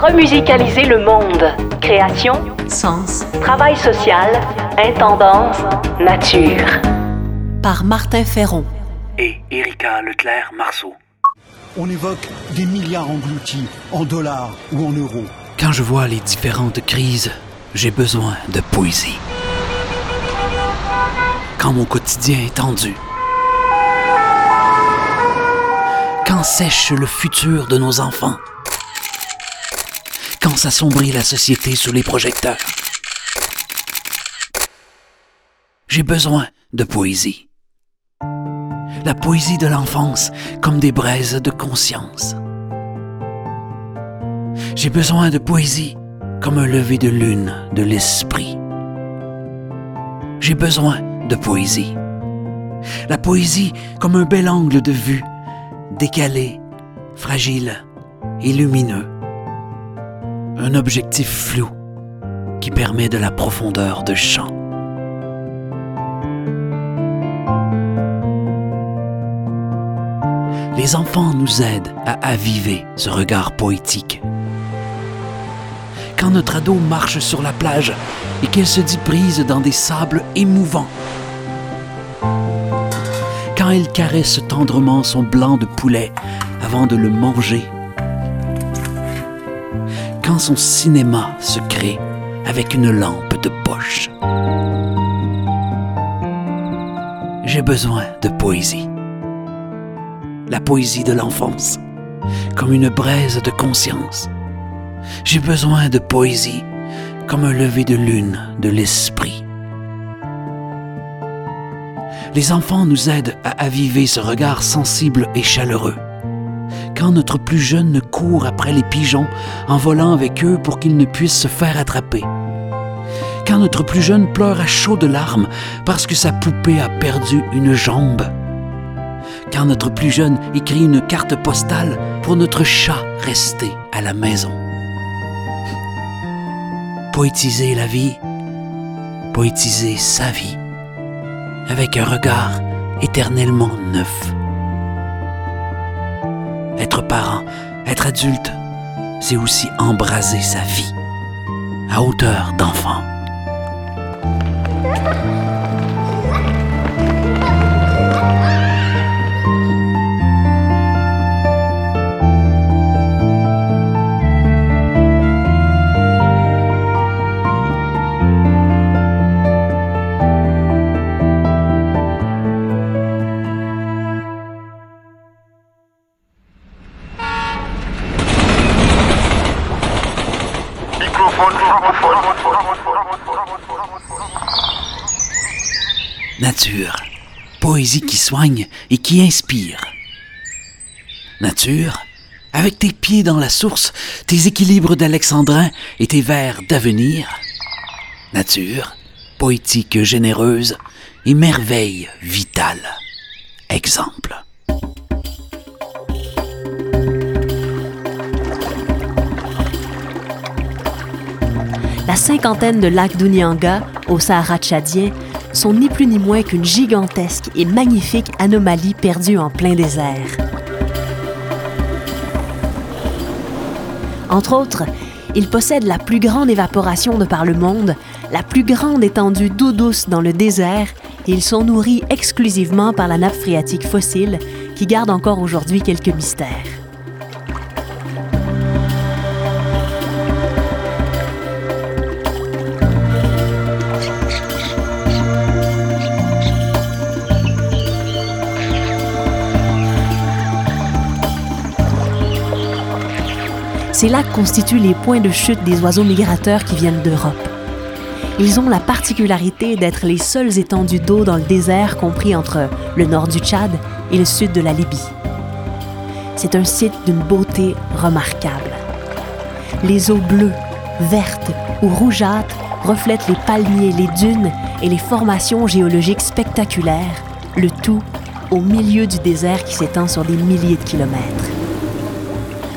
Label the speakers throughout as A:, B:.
A: Remusicaliser le monde. Création, sens, travail social, intendance, nature. Par Martin Ferron.
B: et Erika Leclerc-Marceau.
C: On évoque des milliards engloutis en dollars ou en euros.
B: Quand je vois les différentes crises, j'ai besoin de poésie. Quand mon quotidien est tendu. Quand sèche le futur de nos enfants. Quand s'assombrit la société sous les projecteurs. J'ai besoin de poésie. La poésie de l'enfance comme des braises de conscience. J'ai besoin de poésie comme un lever de lune de l'esprit. J'ai besoin de poésie. La poésie comme un bel angle de vue, décalé, fragile et lumineux. Un objectif flou qui permet de la profondeur de champ. Les enfants nous aident à aviver ce regard poétique quand notre ado marche sur la plage et qu'elle se dit prise dans des sables émouvants. Quand elle caresse tendrement son blanc de poulet avant de le manger. Son cinéma se crée avec une lampe de poche. J'ai besoin de poésie. La poésie de l'enfance, comme une braise de conscience j'ai besoin de poésie, comme un lever de lune de l'esprit. Les enfants nous aident à aviver ce regard sensible et chaleureux. Quand notre plus jeune court après les pigeons en volant avec eux pour qu'ils ne puissent se faire attraper. Quand notre plus jeune pleure à chaudes larmes parce que sa poupée a perdu une jambe. Quand notre plus jeune écrit une carte postale pour notre chat resté à la maison poétiser la vie, poétiser sa vie, avec un regard éternellement neuf. Être parent, être adulte, c'est aussi embraser sa vie, à hauteur d'enfant. Et qui inspire. Nature, avec tes pieds dans la source, tes équilibres d'alexandrin et tes vers d'avenir. Nature, poétique généreuse et merveille vitale. Exemple.
A: La cinquantaine de lacs d'Unyanga, au Sahara tchadien, sont ni plus ni moins qu'une gigantesque et magnifique anomalie perdue en plein désert. Entre autres, ils possèdent la plus grande évaporation de par le monde, la plus grande étendue d'eau douce dans le désert, et ils sont nourris exclusivement par la nappe phréatique fossile qui garde encore aujourd'hui quelques mystères. Ces lacs constituent les points de chute des oiseaux migrateurs qui viennent d'Europe. Ils ont la particularité d'être les seules étendues d'eau dans le désert compris entre le nord du Tchad et le sud de la Libye. C'est un site d'une beauté remarquable. Les eaux bleues, vertes ou rougeâtres reflètent les palmiers, les dunes et les formations géologiques spectaculaires, le tout au milieu du désert qui s'étend sur des milliers de kilomètres.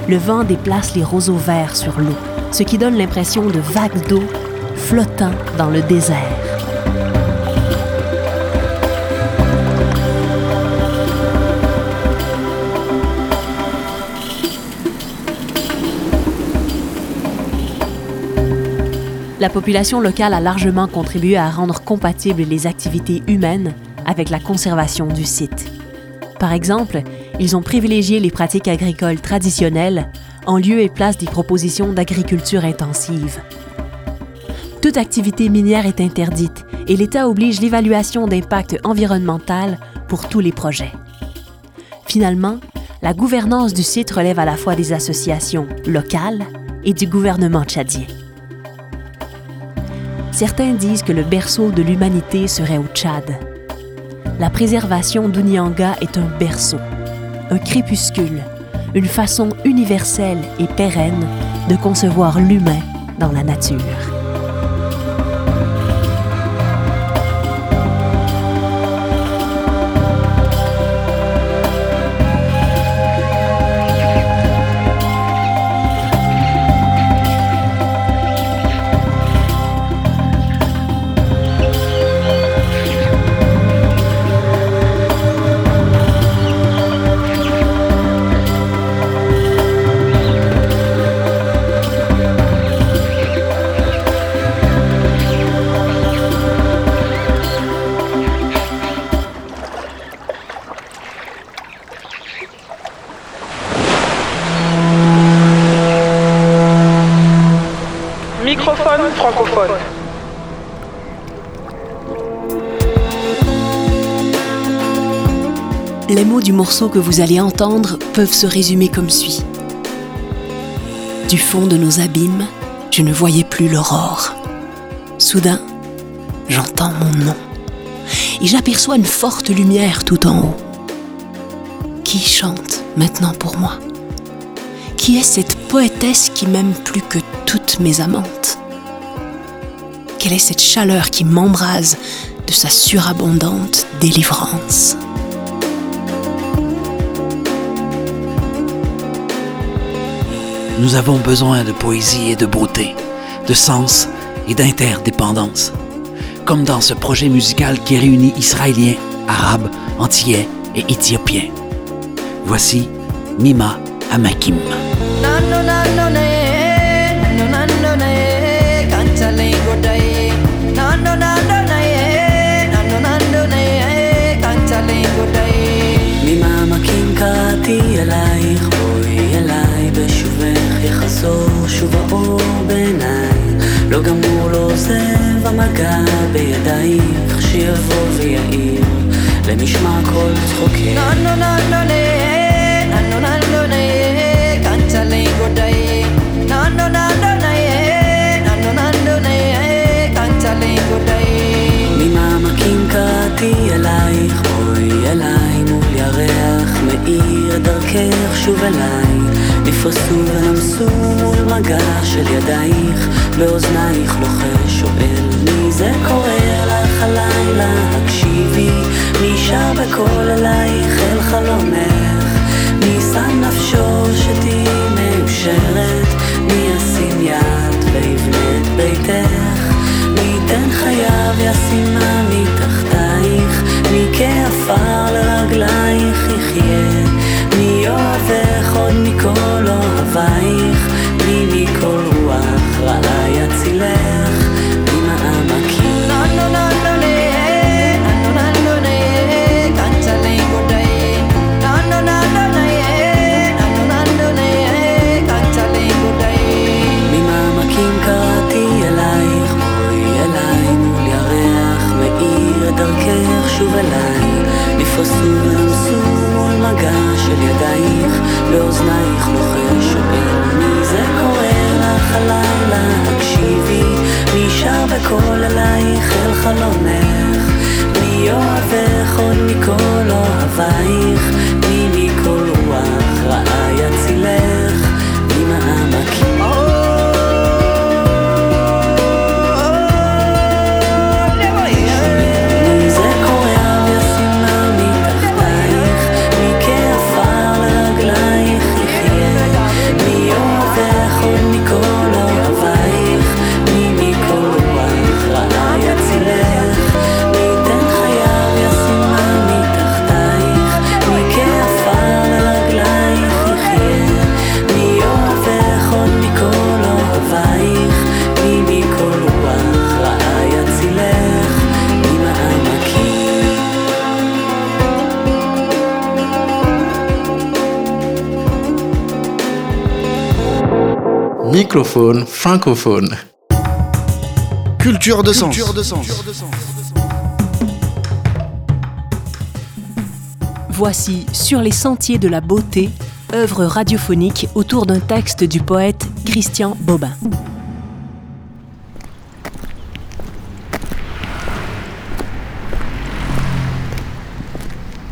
A: Le vent déplace les roseaux verts sur l'eau, ce qui donne l'impression de vagues d'eau flottant dans le désert. La population locale a largement contribué à rendre compatibles les activités humaines avec la conservation du site. Par exemple, ils ont privilégié les pratiques agricoles traditionnelles en lieu et place des propositions d'agriculture intensive. Toute activité minière est interdite et l'État oblige l'évaluation d'impact environnemental pour tous les projets. Finalement, la gouvernance du site relève à la fois des associations locales et du gouvernement tchadien. Certains disent que le berceau de l'humanité serait au Tchad. La préservation d'Unianga est un berceau, un crépuscule, une façon universelle et pérenne de concevoir l'humain dans la nature.
D: Microphone francophone.
A: Les mots du morceau que vous allez entendre peuvent se résumer comme suit. Du fond de nos abîmes, je ne voyais plus l'aurore. Soudain, j'entends mon nom et j'aperçois une forte lumière tout en haut. Qui chante maintenant pour moi Qui est cette poétesse qui m'aime plus que toutes mes amantes Quelle est cette chaleur qui m'embrase de sa surabondante délivrance
B: Nous avons besoin de poésie et de beauté, de sens et d'interdépendance. Comme dans ce projet musical qui réunit Israéliens, Arabes, Antillais et Éthiopiens. Voici Mima Amakim.
D: naannoo naannoo na'ee naannoo naannoo na'ee kan callee godha'ee naannoo naannoo na'ee naannoo naannoo na'ee kan callee godha'ee.
E: ממעמקים קראתי אלייך, בואי אליי בשובך יחזור שוב האור בעיניי. לא גמור לא עוזב המגע בידייך, שיבוא ויעיר למשמע כל צחוקך. נו נו נו נו נו קראתי אלייך, בואי אליי מול ירח מאיר דרכך שוב אליי. נפרסו ונמסו מול מגע של ידייך, באוזנייך לוחש שואל מי זה קורא לך הלילה, הקשיבי, מי שר בקול אלייך אל חלומך, מי שם נפשו שתהיי מאושרת, מי ישים יד ויבנה את ביתך, מי ייתן חייו ישימה אלייך אל חלונך, מי אוהבך עוד מכל אוהבייך.
F: Microphone francophone.
G: Culture de sens.
A: Voici Sur les sentiers de la beauté, œuvre radiophonique autour d'un texte du poète Christian Bobin.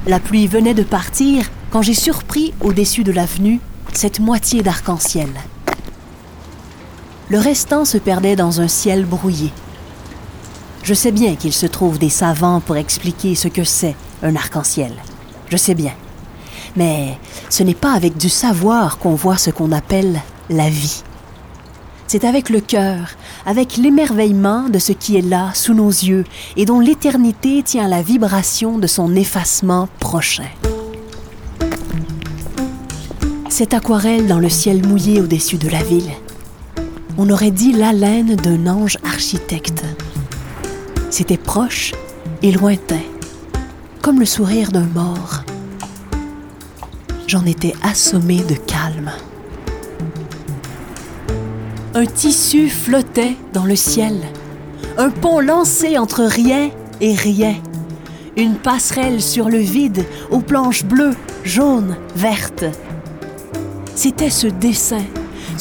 A: La pluie venait de partir quand j'ai surpris au-dessus de l'avenue cette moitié d'arc-en-ciel. Le restant se perdait dans un ciel brouillé. Je sais bien qu'il se trouve des savants pour expliquer ce que c'est un arc-en-ciel. Je sais bien. Mais ce n'est pas avec du savoir qu'on voit ce qu'on appelle la vie. C'est avec le cœur, avec l'émerveillement de ce qui est là, sous nos yeux, et dont l'éternité tient la vibration de son effacement prochain. Cette aquarelle dans le ciel mouillé au-dessus de la ville, on aurait dit l'haleine d'un ange architecte. C'était proche et lointain, comme le sourire d'un mort. J'en étais assommé de calme. Un tissu flottait dans le ciel, un pont lancé entre rien et rien, une passerelle sur le vide aux planches bleues, jaunes, vertes. C'était ce dessin,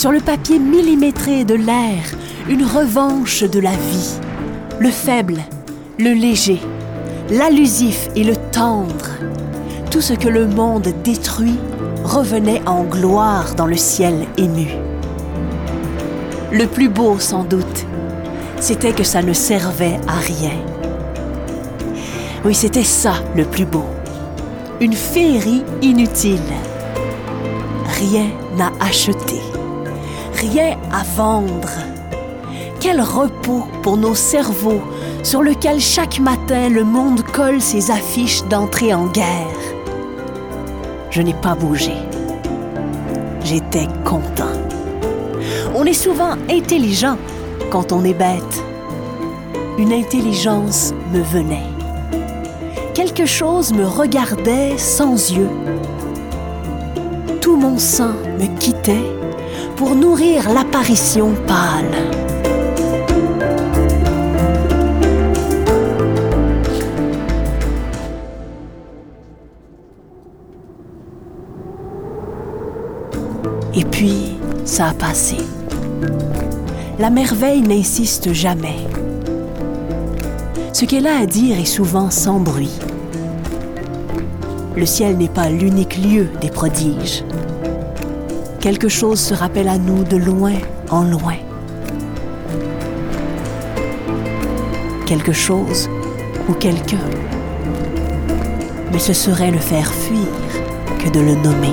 A: sur le papier millimétré de l'air, une revanche de la vie. Le faible, le léger, l'allusif et le tendre. Tout ce que le monde détruit revenait en gloire dans le ciel ému. Le plus beau, sans doute, c'était que ça ne servait à rien. Oui, c'était ça le plus beau. Une féerie inutile. Rien à acheter, rien à vendre. Quel repos pour nos cerveaux sur lequel chaque matin le monde colle ses affiches d'entrée en guerre. Je n'ai pas bougé. J'étais content. On est souvent intelligent quand on est bête. Une intelligence me venait. Quelque chose me regardait sans yeux. Tout mon sang me quittait pour nourrir l'apparition pâle. Et puis, ça a passé. La merveille n'insiste jamais. Ce qu'elle a à dire est souvent sans bruit. Le ciel n'est pas l'unique lieu des prodiges. Quelque chose se rappelle à nous de loin en loin. Quelque chose ou quelqu'un. Mais ce serait le faire fuir que de le nommer.